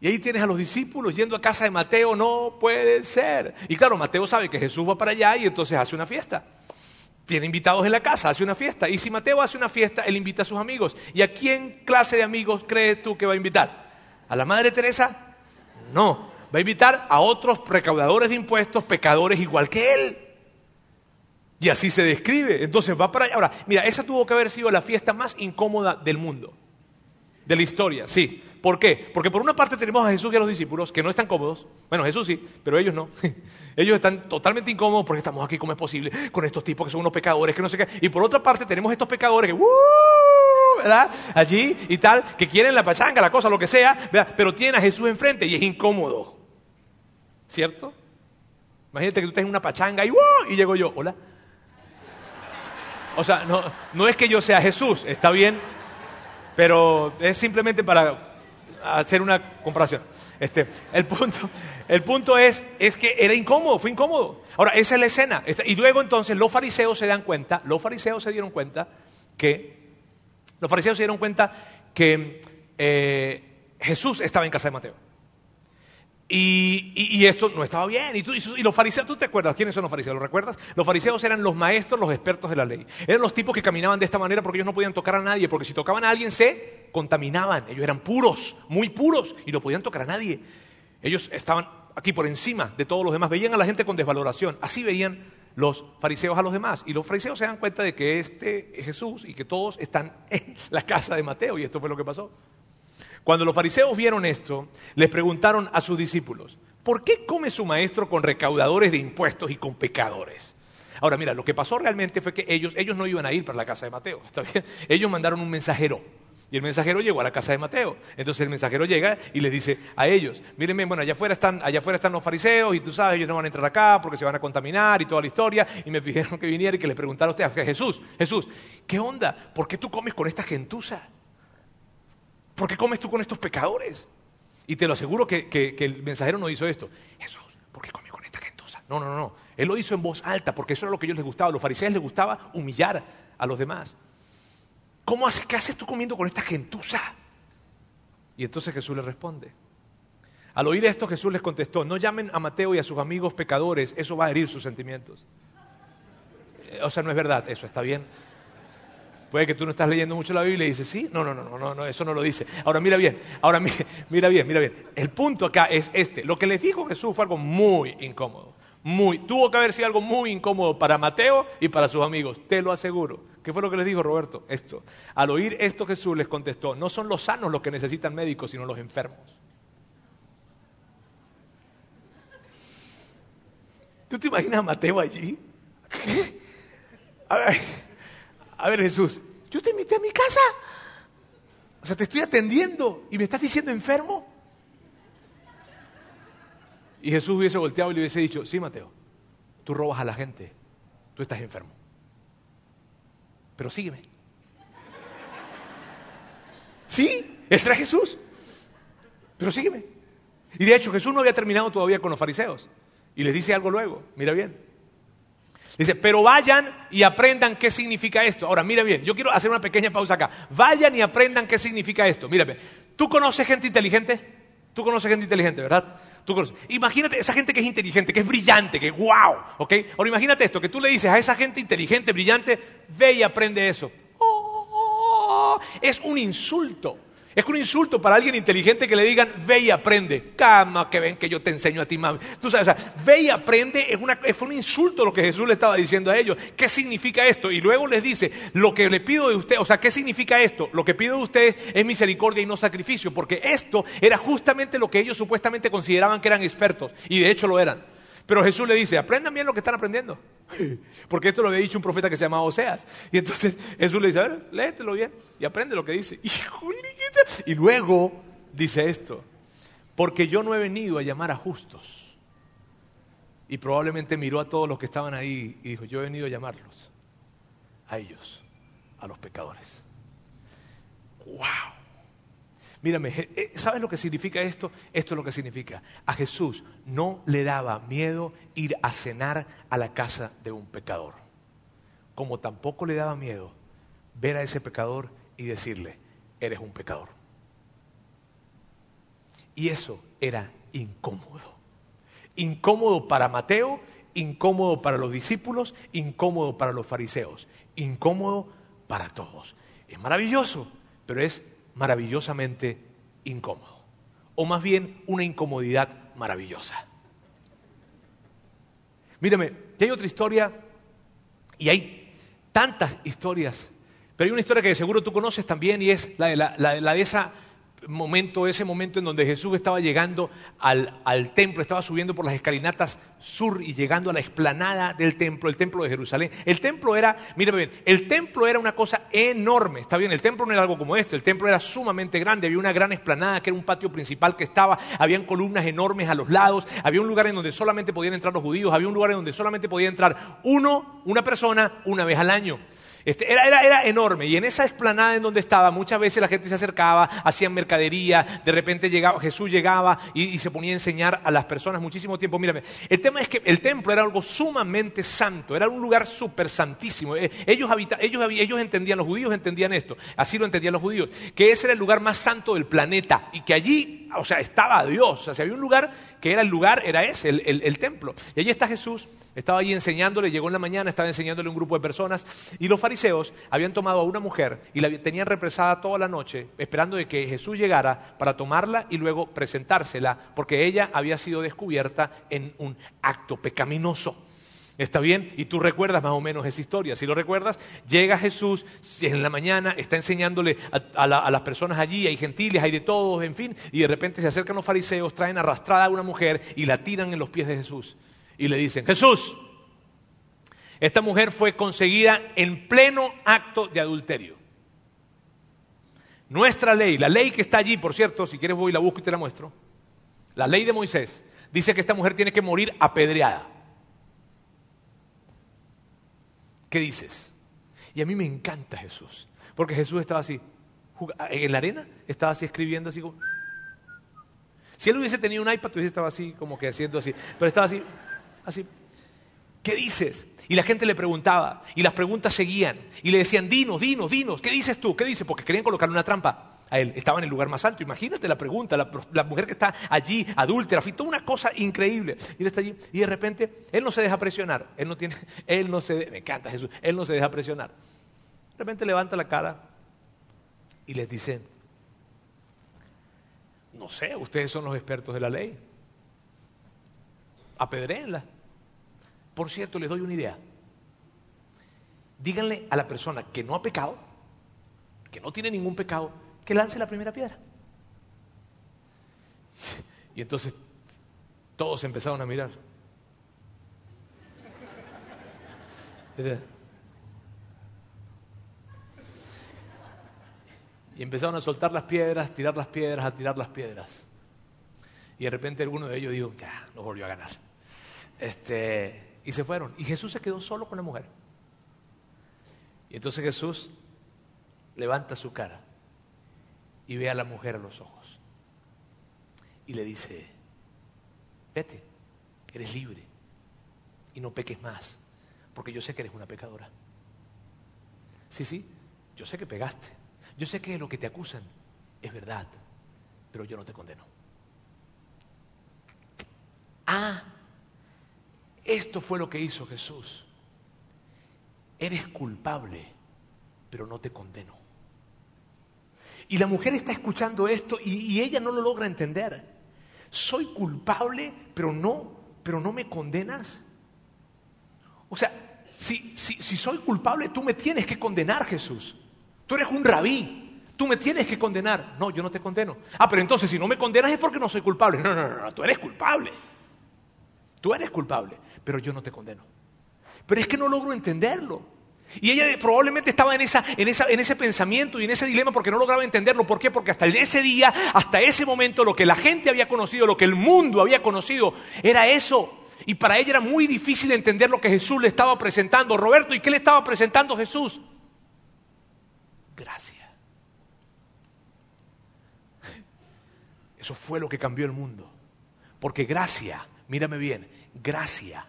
Y ahí tienes a los discípulos yendo a casa de Mateo, no puede ser. Y claro, Mateo sabe que Jesús va para allá y entonces hace una fiesta. Tiene invitados en la casa, hace una fiesta. Y si Mateo hace una fiesta, él invita a sus amigos. ¿Y a quién clase de amigos crees tú que va a invitar? ¿A la Madre Teresa? No. Va a invitar a otros recaudadores de impuestos, pecadores igual que él. Y así se describe. Entonces va para allá. Ahora, mira, esa tuvo que haber sido la fiesta más incómoda del mundo. De la historia, sí. ¿Por qué? Porque por una parte tenemos a Jesús y a los discípulos que no están cómodos. Bueno, Jesús sí, pero ellos no. Ellos están totalmente incómodos porque estamos aquí, como es posible? Con estos tipos que son unos pecadores, que no sé qué. Y por otra parte tenemos estos pecadores que. Allí y tal, que quieren la pachanga, la cosa, lo que sea. Pero tienen a Jesús enfrente y es incómodo. ¿Cierto? Imagínate que tú estés en una pachanga y, ¡uh! y llego yo, hola. O sea, no, no es que yo sea Jesús, está bien, pero es simplemente para hacer una comparación. Este, el, punto, el punto es, es que era incómodo, fue incómodo. Ahora, esa es la escena. Y luego entonces los fariseos se dan cuenta, los fariseos se dieron cuenta que, los fariseos se dieron cuenta que eh, Jesús estaba en casa de Mateo. Y, esto no estaba bien. Y, y, los fariseos, ¿tú te acuerdas quiénes son los fariseos? ¿Lo recuerdas? Los fariseos eran los maestros, los expertos de la ley. Eran los tipos que caminaban de esta manera porque ellos no podían tocar a nadie, porque si tocaban a alguien se contaminaban. Ellos eran puros, muy puros, y no podían tocar a nadie. Ellos estaban aquí por encima de todos los demás. Veían a la gente con desvaloración. Así veían los fariseos a los demás. Y los fariseos se dan cuenta de que este es Jesús y que todos están en la casa de Mateo. Y esto fue lo que pasó. Cuando los fariseos vieron esto, les preguntaron a sus discípulos, ¿por qué come su maestro con recaudadores de impuestos y con pecadores? Ahora, mira, lo que pasó realmente fue que ellos, ellos no iban a ir para la casa de Mateo. Ellos mandaron un mensajero. Y el mensajero llegó a la casa de Mateo. Entonces el mensajero llega y les dice a ellos, mírenme, bueno, allá afuera, están, allá afuera están los fariseos y tú sabes, ellos no van a entrar acá porque se van a contaminar y toda la historia. Y me pidieron que viniera y que les preguntara a ustedes, Jesús, Jesús, ¿qué onda? ¿Por qué tú comes con esta gentuza? ¿por qué comes tú con estos pecadores? Y te lo aseguro que, el mensajero no hizo esto. Jesús, ¿por qué comes con esta gentuza? No, no, no, no. Él lo hizo en voz alta porque eso era lo que ellos les gustaba. A los fariseos les gustaba humillar a los demás. ¿Cómo haces, qué haces tú comiendo con esta gentuza? Y entonces Jesús le responde. Al oír esto Jesús les contestó, no llamen a Mateo y a sus amigos pecadores, eso va a herir sus sentimientos. Eh, o sea, no es verdad, eso está bien. Puede que tú no estás leyendo mucho la Biblia y dices, sí, no, no, no, no, no, eso no lo dice. Ahora mira bien, ahora mira, mira bien, mira bien. El punto acá es este. Lo que les dijo Jesús fue algo muy incómodo. Muy, tuvo que haber sido algo muy incómodo para Mateo y para sus amigos, te lo aseguro. ¿Qué fue lo que les dijo Roberto? Esto. Al oír esto Jesús les contestó, no son los sanos los que necesitan médicos, sino los enfermos. ¿Tú te imaginas a Mateo allí? A ver, a ver Jesús, yo te invité a mi casa. O sea, te estoy atendiendo y me estás diciendo enfermo. Y Jesús hubiese volteado y le hubiese dicho, sí, Mateo, tú robas a la gente, tú estás enfermo. Pero sígueme. Sí, ese era Jesús. Pero sígueme. Y de hecho Jesús no había terminado todavía con los fariseos. Y les dice algo luego, mira bien. Dice, pero vayan y aprendan qué significa esto. Ahora, mira bien, yo quiero hacer una pequeña pausa acá. Vayan y aprendan qué significa esto. Mírame, ¿tú conoces gente inteligente? Tú conoces gente inteligente, ¿verdad? Tú conoces. Imagínate esa gente que es inteligente, que es brillante, que wow, ¿ok? Ahora imagínate esto, que tú le dices a esa gente inteligente, brillante, ve y aprende eso. Oh, es un insulto. Es un insulto para alguien inteligente que le digan, ve y aprende. Cama, que ven que yo te enseño a ti, mami. Tú sabes, o sea, ve y aprende es, una, un insulto lo que Jesús le estaba diciendo a ellos. ¿Qué significa esto? Y luego les dice, lo que le pido de usted, o sea, ¿qué significa esto? Lo que pido de ustedes es misericordia y no sacrificio, porque esto era justamente lo que ellos supuestamente consideraban que eran expertos, y de hecho lo eran. Pero Jesús le dice, aprendan bien lo que están aprendiendo. Porque esto lo había dicho un profeta que se llamaba Oseas. Y entonces Jesús le dice, a ver, léetelo bien y aprende lo que dice. Y luego dice esto, porque yo no he venido a llamar a justos. Y probablemente miró a todos los que estaban ahí y dijo, yo he venido a llamarlos, a ellos, a los pecadores. Mírame, eh, ¿sabes lo que significa esto? Esto es lo que significa. A Jesús no le daba miedo ir a cenar a la casa de un pecador. Como tampoco le daba miedo ver a ese pecador y decirle, eres un pecador. Y eso era incómodo. Incómodo para Mateo, incómodo para los discípulos, incómodo para los fariseos, incómodo para todos. Es maravilloso, pero es maravillosamente incómodo. O más bien una incomodidad maravillosa. Mírame, ya hay otra historia y hay tantas historias, pero hay una historia que seguro tú conoces también y es la de, la, la de esa momento, ese momento en donde Jesús estaba llegando al, al, templo, estaba subiendo por las escalinatas sur y llegando a la explanada del templo, el templo de Jerusalén. El templo era, mírame bien, el templo era una cosa enorme, está bien, el templo no era algo como esto, el templo era sumamente grande, había una gran explanada que era un patio principal que estaba, habían columnas enormes a los lados, había un lugar en donde solamente podían entrar los judíos, había un lugar en donde solamente podía entrar uno, una persona, una vez al año. Este, era, era, era, enorme y en esa explanada en donde estaba muchas veces la gente se acercaba, hacían mercadería, de repente llegaba, Jesús llegaba y, se ponía a enseñar a las personas muchísimo tiempo. Mírame, el tema es que el templo era algo sumamente santo, era un lugar súper santísimo. Eh, ellos, ellos, ellos entendían, los judíos entendían esto, así lo entendían los judíos, que ese era el lugar más santo del planeta y que allí, o sea, estaba Dios. O sea, si había un lugar que era el lugar, era ese, el, el templo. Y allí está Jesús estaba allí enseñándole, llegó en la mañana, estaba enseñándole a un grupo de personas y los fariseos habían tomado a una mujer y la tenían represada toda la noche esperando de que Jesús llegara para tomarla y luego presentársela porque ella había sido descubierta en un acto pecaminoso. ¿Está bien? Y tú recuerdas más o menos esa historia. Si lo recuerdas, llega Jesús en la mañana, está enseñándole a, las personas allí, hay gentiles, hay de todos, en fin, y de repente se acercan los fariseos, traen arrastrada a una mujer y la tiran en los pies de Jesús y le dicen, Jesús, esta mujer fue conseguida en pleno acto de adulterio. Nuestra ley, la ley que está allí, por cierto, si quieres voy y la busco y te la muestro, la ley de Moisés, dice que esta mujer tiene que morir apedreada. ¿Qué dices? Y a mí me encanta Jesús, porque Jesús estaba así, en la arena, estaba así escribiendo así como... Si él hubiese tenido un iPad, hubiese estaba así, como que haciendo así, pero estaba así así. ¿Qué dices? Y la gente le preguntaba, y las preguntas seguían, y le decían, dinos, dinos, dinos, ¿qué dices tú? ¿Qué dices? Porque querían colocarle una trampa a él. Estaba en el lugar más alto. Imagínate la pregunta, la, mujer que está allí, adúltera, toda una cosa increíble. Y está allí, y de repente, él no se deja presionar. Él no tiene, él no se, me encanta Jesús, él no se deja presionar. De repente levanta la cara y les dice, no sé, ustedes son los expertos de la ley. Apedréenla. Por cierto, les doy una idea. Díganle a la persona que no ha pecado, que no tiene ningún pecado, que lance la primera piedra. Y entonces todos empezaron a mirar. Y empezaron a soltar las piedras, tirar las piedras, a tirar las piedras. Y de repente alguno de ellos dijo, ya, no volvió a ganar. Este, y se fueron. Y Jesús se quedó solo con la mujer. Y entonces Jesús levanta su cara y ve a la mujer a los ojos. Y le dice, vete, eres libre y no peques más, porque yo sé que eres una pecadora. Sí, sí, yo sé que pegaste, yo sé que lo que te acusan es verdad, pero yo no te condeno. Ah, esto fue lo que hizo Jesús. Eres culpable, pero no te condeno. Y la mujer está escuchando esto y, ella no lo logra entender. Soy culpable, pero no, pero no me condenas. O sea, si, si soy culpable, tú me tienes que condenar, Jesús. Tú eres un rabí. Tú me tienes que condenar. No, yo no te condeno. Ah, pero entonces si no me condenas es porque no soy culpable. No, no, no, no, tú eres culpable. Tú eres culpable, pero yo no te condeno. Pero es que no logro entenderlo. Y ella probablemente estaba en, esa, en, esa, en ese pensamiento y en ese dilema porque no lograba entenderlo. ¿Por qué? Porque hasta ese día, hasta ese momento, lo que la gente había conocido, lo que el mundo había conocido, era eso. Y para ella era muy difícil entender lo que Jesús le estaba presentando. Roberto, ¿y qué le estaba presentando Jesús? Gracia. Eso fue lo que cambió el mundo. Porque gracia, mírame bien, gracia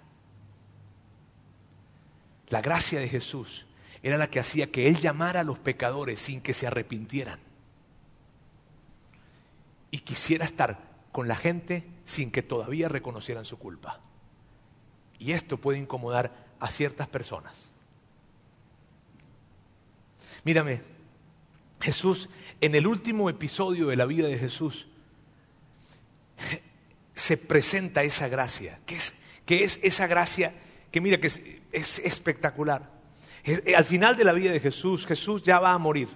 la gracia de Jesús era la que hacía que Él llamara a los pecadores sin que se arrepintieran. Y quisiera estar con la gente sin que todavía reconocieran su culpa. Y esto puede incomodar a ciertas personas. Mírame, Jesús, en el último episodio de la vida de Jesús, se presenta esa gracia, que es, que es esa gracia que mira que es, espectacular. Eh, al final de la vida de Jesús, Jesús ya va a morir.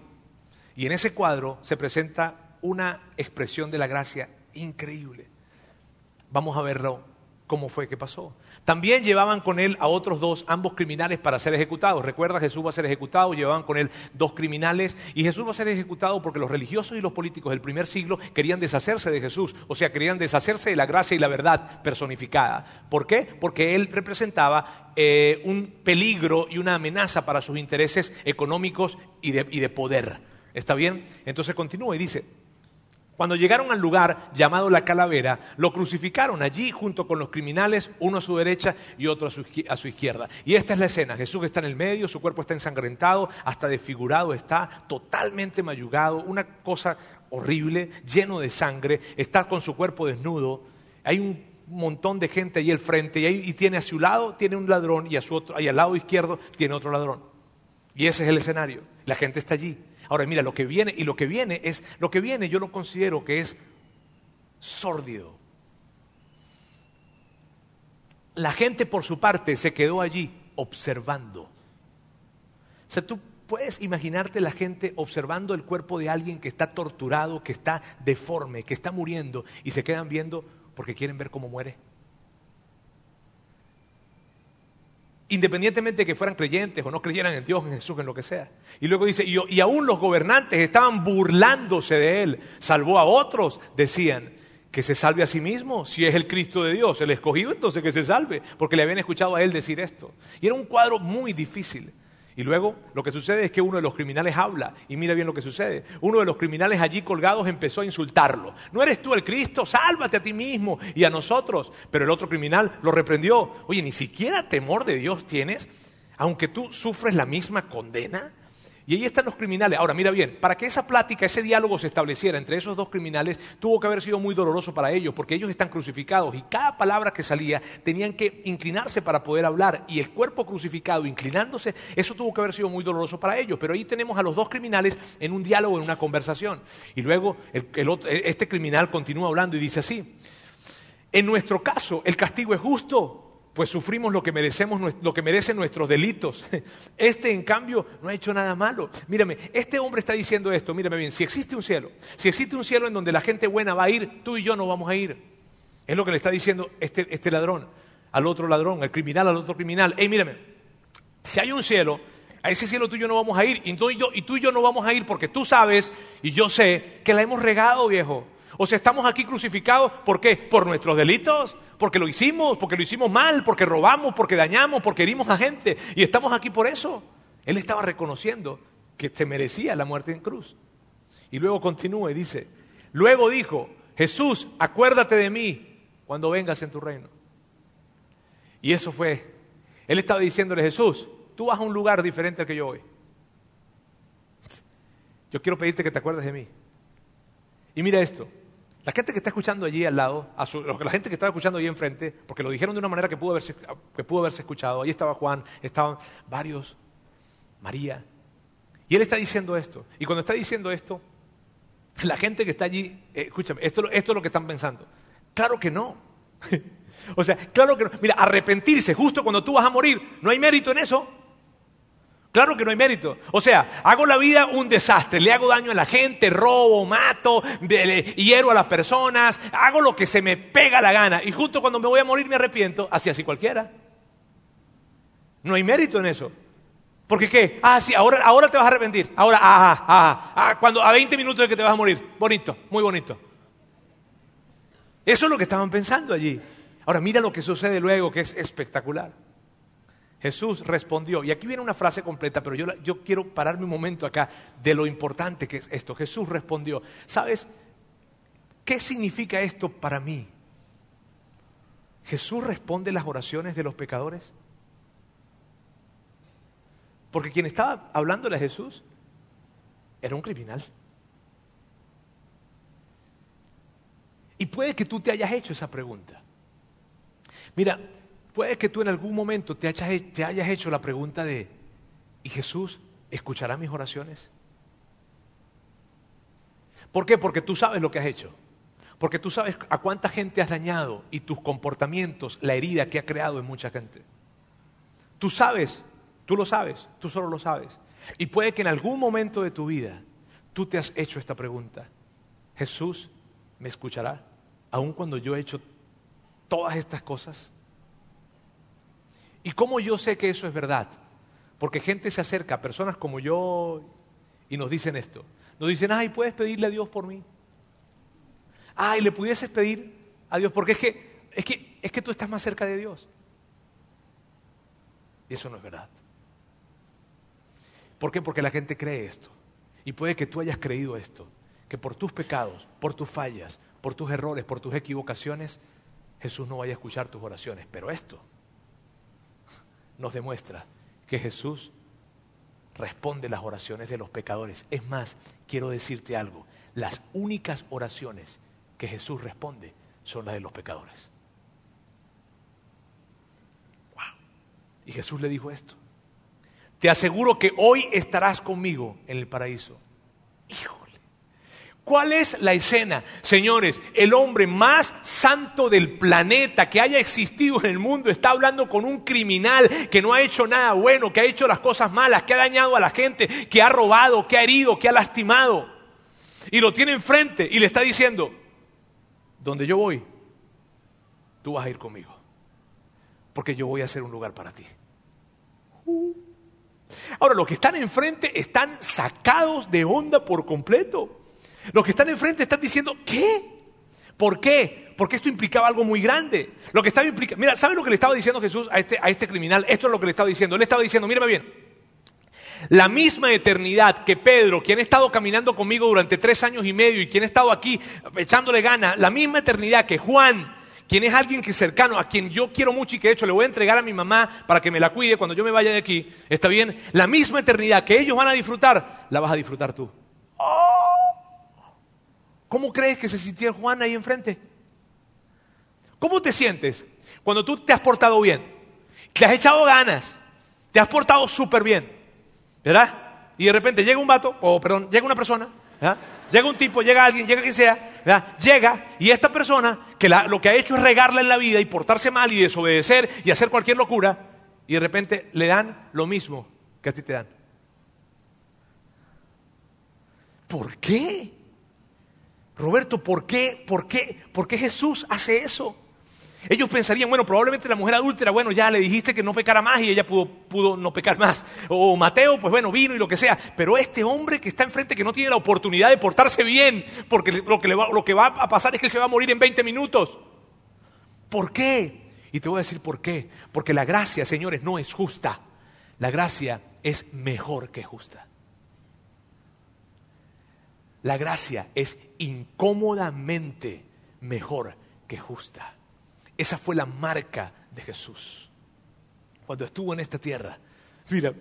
Y en ese cuadro se presenta una expresión de la gracia increíble. Vamos a verlo cómo fue que pasó. También llevaban con él a otros dos, ambos criminales, para ser ejecutados. Recuerda, Jesús va a ser ejecutado, llevaban con él dos criminales y Jesús va a ser ejecutado porque los religiosos y los políticos del primer siglo querían deshacerse de Jesús, o sea, querían deshacerse de la gracia y la verdad personificada. ¿Por qué? Porque él representaba eh, un peligro y una amenaza para sus intereses económicos y de, y de poder. ¿Está bien? Entonces continúa y dice, cuando llegaron al lugar llamado la calavera, lo crucificaron allí junto con los criminales, uno a su derecha y otro a su, izquierda. Y esta es la escena. Jesús está en el medio, su cuerpo está ensangrentado, hasta desfigurado está, totalmente mayugado, una cosa horrible, lleno de sangre, está con su cuerpo desnudo. Hay un montón de gente ahí al frente y, ahí, tiene a su lado tiene un ladrón y, a su otro, y al lado izquierdo tiene otro ladrón. Y ese es el escenario. La gente está allí. Ahora mira, lo que viene, y lo que viene es, lo que viene yo lo considero que es sórdido. La gente por su parte se quedó allí observando. O sea, tú puedes imaginarte la gente observando el cuerpo de alguien que está torturado, que está deforme, que está muriendo, y se quedan viendo porque quieren ver cómo muere. Independientemente de que fueran creyentes o no creyeran en Dios, en Jesús, en lo que sea. Y luego dice, y, aún los gobernantes estaban burlándose de él, salvó a otros, decían, que se salve a sí mismo, si es el Cristo de Dios, el escogido, entonces que se salve, porque le habían escuchado a él decir esto. Y era un cuadro muy difícil. Y luego lo que sucede es que uno de los criminales habla y mira bien lo que sucede. Uno de los criminales allí colgados empezó a insultarlo. No eres tú el Cristo, sálvate a ti mismo y a nosotros. Pero el otro criminal lo reprendió. Oye, ni siquiera temor de Dios tienes, aunque tú sufres la misma condena. Y ahí están los criminales. Ahora, mira bien, para que esa plática, ese diálogo se estableciera entre esos dos criminales, tuvo que haber sido muy doloroso para ellos, porque ellos están crucificados y cada palabra que salía tenían que inclinarse para poder hablar. Y el cuerpo crucificado inclinándose, eso tuvo que haber sido muy doloroso para ellos. Pero ahí tenemos a los dos criminales en un diálogo, en una conversación. Y luego este criminal continúa hablando y dice así, en nuestro caso, el castigo es justo pues sufrimos lo que merecemos, lo que merecen nuestros delitos. Este, en cambio, no ha hecho nada malo. Mírame, este hombre está diciendo esto, mírame bien, si existe un cielo, si existe un cielo en donde la gente buena va a ir, tú y yo no vamos a ir. Es lo que le está diciendo este, este ladrón al otro ladrón, al criminal al otro criminal. Hey, mírame, si hay un cielo, a ese cielo tú y yo no vamos a ir, y tú y yo, y tú y yo no vamos a ir porque tú sabes y yo sé que la hemos regado, viejo. O sea, estamos aquí crucificados, ¿por qué? Por nuestros delitos, porque lo hicimos, porque lo hicimos mal, porque robamos, porque dañamos, porque herimos a gente. Y estamos aquí por eso. Él estaba reconociendo que se merecía la muerte en cruz. Y luego continúa y dice, luego dijo, Jesús, acuérdate de mí cuando vengas en tu reino. Y eso fue, él estaba diciéndole, Jesús, tú vas a un lugar diferente al que yo voy. Yo quiero pedirte que te acuerdes de mí. Y mira esto, la gente que está escuchando allí al lado, la gente que estaba escuchando allí enfrente, porque lo dijeron de una manera que pudo, haberse, que pudo haberse escuchado, allí estaba Juan, estaban varios, María, y él está diciendo esto. Y cuando está diciendo esto, la gente que está allí, eh, escúchame, esto, esto es lo que están pensando. Claro que no. o sea, claro que no. Mira, arrepentirse justo cuando tú vas a morir, no hay mérito en eso. Claro que no hay mérito. O sea, hago la vida un desastre, le hago daño a la gente, robo, mato, hiero a las personas, hago lo que se me pega la gana. Y justo cuando me voy a morir me arrepiento, así así cualquiera. No hay mérito en eso. Porque qué? Ah, sí, ahora, ahora te vas a arrepentir. Ahora, ajá, ajá, ah, cuando a 20 minutos de que te vas a morir. Bonito, muy bonito. Eso es lo que estaban pensando allí. Ahora mira lo que sucede luego, que es espectacular. Jesús respondió, y aquí viene una frase completa, pero yo, yo quiero pararme un momento acá de lo importante que es esto. Jesús respondió, ¿sabes qué significa esto para mí? Jesús responde las oraciones de los pecadores. Porque quien estaba hablándole a Jesús era un criminal. Y puede que tú te hayas hecho esa pregunta. Mira, puede que tú en algún momento te hayas, hecho la pregunta de, ¿y Jesús escuchará mis oraciones? ¿Por qué? Porque tú sabes lo que has hecho. Porque tú sabes a cuánta gente has dañado y tus comportamientos, la herida que ha creado en mucha gente. Tú sabes Tú lo sabes, tú solo lo sabes. Y puede que en algún momento de tu vida tú te has hecho esta pregunta. Jesús me escuchará, aun cuando yo he hecho todas estas cosas. ¿Y cómo yo sé que eso es verdad? Porque gente se acerca, personas como yo, y nos dicen esto. Nos dicen, ay, puedes pedirle a Dios por mí. Ay, le pudieses pedir a Dios, porque es que, es que, es que tú estás más cerca de Dios. Y eso no es verdad. ¿Por qué? Porque la gente cree esto. Y puede que tú hayas creído esto, que por tus pecados, por tus fallas, por tus errores, por tus equivocaciones, Jesús no vaya a escuchar tus oraciones. Pero esto nos demuestra que Jesús responde las oraciones de los pecadores. Es más, quiero decirte algo, las únicas oraciones que Jesús responde son las de los pecadores. Wow. Y Jesús le dijo esto. Te aseguro que hoy estarás conmigo en el paraíso. Híjole. ¿Cuál es la escena? Señores, el hombre más santo del planeta que haya existido en el mundo está hablando con un criminal que no ha hecho nada bueno, que ha hecho las cosas malas, que ha dañado a la gente, que ha robado, que ha herido, que ha lastimado. Y lo tiene enfrente y le está diciendo, donde yo voy, tú vas a ir conmigo, porque yo voy a hacer un lugar para ti. Ahora, los que están enfrente están sacados de onda por completo. Los que están enfrente están diciendo, ¿qué? ¿Por qué? Porque esto implicaba algo muy grande. Lo que estaba implicando, mira, ¿sabe lo que le estaba diciendo Jesús a este, a este criminal? Esto es lo que le estaba diciendo. Él estaba diciendo, mírame bien, la misma eternidad que Pedro, quien ha estado caminando conmigo durante tres años y medio y quien ha estado aquí echándole gana, la misma eternidad que Juan, quien es alguien que es cercano, a quien yo quiero mucho y que de hecho le voy a entregar a mi mamá para que me la cuide cuando yo me vaya de aquí, ¿está bien? La misma eternidad que ellos van a disfrutar, la vas a disfrutar tú. ¿Cómo crees que se sintió Juan ahí enfrente? ¿Cómo te sientes cuando tú te has portado bien? Te has echado ganas, te has portado súper bien, ¿verdad? Y de repente llega un vato, o perdón, llega una persona, ¿verdad? Llega un tipo, llega alguien, llega quien sea, ¿verdad? llega y esta persona que lo que ha hecho es regarla en la vida y portarse mal y desobedecer y hacer cualquier locura, y de repente le dan lo mismo que a ti te dan. ¿Por qué? Roberto, ¿por qué? ¿Por qué? ¿Por qué Jesús hace eso? Ellos pensarían, bueno, probablemente la mujer adúltera, bueno, ya le dijiste que no pecara más y ella pudo, pudo no pecar más. O Mateo, pues bueno, vino y lo que sea. Pero este hombre que está enfrente, que no tiene la oportunidad de portarse bien, porque lo que, va, lo que va a pasar es que se va a morir en 20 minutos. ¿Por qué? Y te voy a decir por qué. Porque la gracia, señores, no es justa. La gracia es mejor que justa. La gracia es incómodamente mejor que justa. Esa fue la marca de Jesús cuando estuvo en esta tierra. Mira,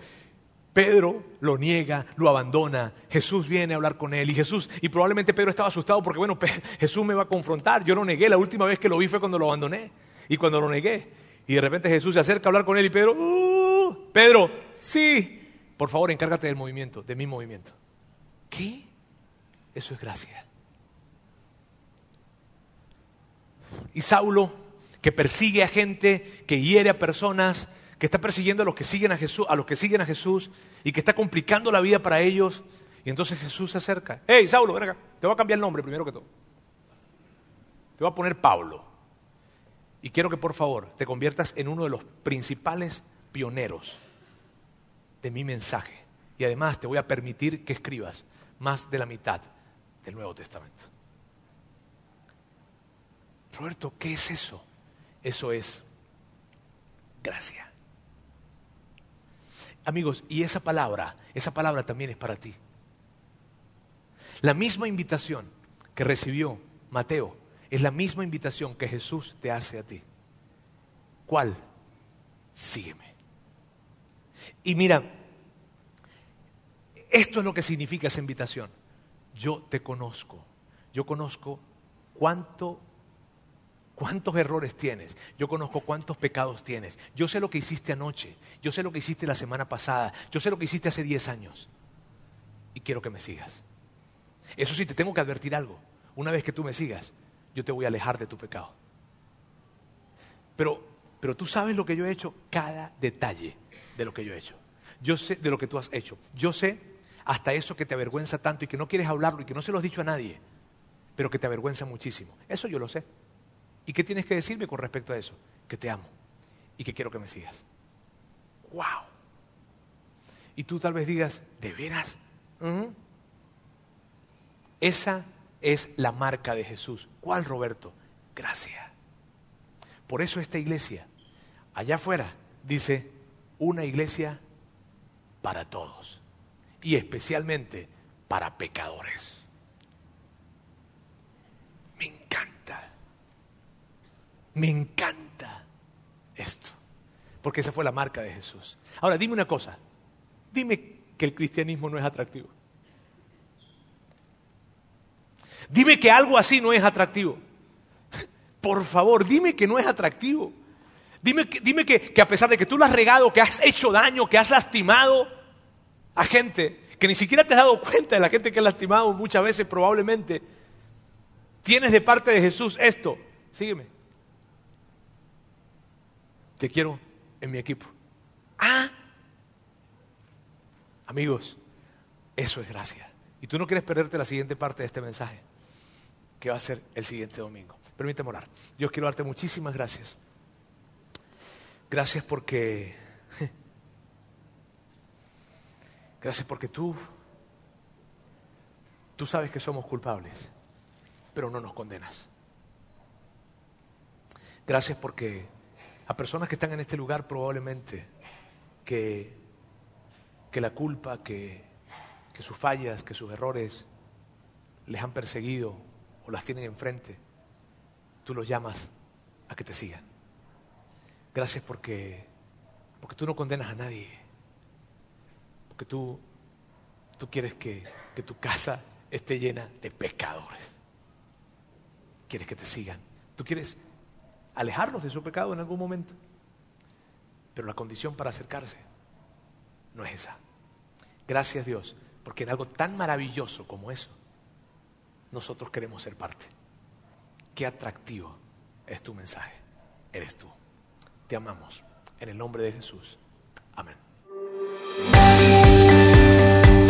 Pedro lo niega, lo abandona. Jesús viene a hablar con él y Jesús, y probablemente Pedro estaba asustado porque, bueno, Jesús me va a confrontar. Yo lo negué, la última vez que lo vi fue cuando lo abandoné y cuando lo negué. Y de repente Jesús se acerca a hablar con él y Pedro, uh, Pedro, sí, por favor, encárgate del movimiento, de mi movimiento. ¿Qué? Eso es gracia. Y Saulo, que persigue a gente, que hiere a personas, que está persiguiendo a los que siguen a Jesús, a los que siguen a Jesús y que está complicando la vida para ellos. Y entonces Jesús se acerca. Hey, Saulo, ven acá. Te voy a cambiar el nombre primero que todo. Te voy a poner Pablo. Y quiero que por favor te conviertas en uno de los principales pioneros de mi mensaje. Y además te voy a permitir que escribas más de la mitad del Nuevo Testamento. Roberto, ¿qué es eso? Eso es gracia. Amigos, y esa palabra, esa palabra también es para ti. La misma invitación que recibió Mateo es la misma invitación que Jesús te hace a ti. ¿Cuál? Sígueme. Y mira, esto es lo que significa esa invitación. Yo te conozco. Yo conozco cuánto cuántos errores tienes. Yo conozco cuántos pecados tienes. Yo sé lo que hiciste anoche. Yo sé lo que hiciste la semana pasada. Yo sé lo que hiciste hace 10 años. Y quiero que me sigas. Eso sí, te tengo que advertir algo. Una vez que tú me sigas, yo te voy a alejar de tu pecado. Pero, pero tú sabes lo que yo he hecho, cada detalle de lo que yo he hecho. Yo sé de lo que tú has hecho. Yo sé hasta eso que te avergüenza tanto y que no quieres hablarlo y que no se lo has dicho a nadie, pero que te avergüenza muchísimo. Eso yo lo sé. ¿Y qué tienes que decirme con respecto a eso? Que te amo y que quiero que me sigas. ¡Wow! Y tú tal vez digas, ¿de veras? Esa es la marca de Jesús. ¿Cuál, Roberto? Gracia. Por eso esta iglesia, allá afuera, dice, una iglesia para todos. Y especialmente para pecadores. Me encanta. Me encanta esto. Porque esa fue la marca de Jesús. Ahora, dime una cosa. Dime que el cristianismo no es atractivo. Dime que algo así no es atractivo. Por favor, dime que no es atractivo. Dime, que, dime que, a pesar de que tú lo has regado, que has hecho daño, que has lastimado a gente, que ni siquiera te has dado cuenta de la gente que has lastimado muchas veces probablemente, tienes de parte de Jesús esto. Sígueme. Te quiero en mi equipo. Ah, amigos, eso es gracia. Y tú no quieres perderte la siguiente parte de este mensaje que va a ser el siguiente domingo. Permíteme orar. Dios, quiero darte muchísimas gracias. Gracias porque... Gracias porque tú... Tú sabes que somos culpables, pero no nos condenas. Gracias porque a personas que están en este lugar probablemente que, que la culpa, que, que sus fallas, que sus errores les han perseguido o las tienen enfrente, tú los llamas a que te sigan. Gracias porque, porque tú no condenas a nadie, tú, tú quieres que, que tu casa esté llena de pecadores. Quieres que te sigan. Tú quieres alejarlos de su pecado en algún momento. Pero la condición para acercarse no es esa. Gracias Dios, porque en algo tan maravilloso como eso, nosotros queremos ser parte. Qué atractivo es tu mensaje. Eres tú. Te amamos. En el nombre de Jesús. Amén.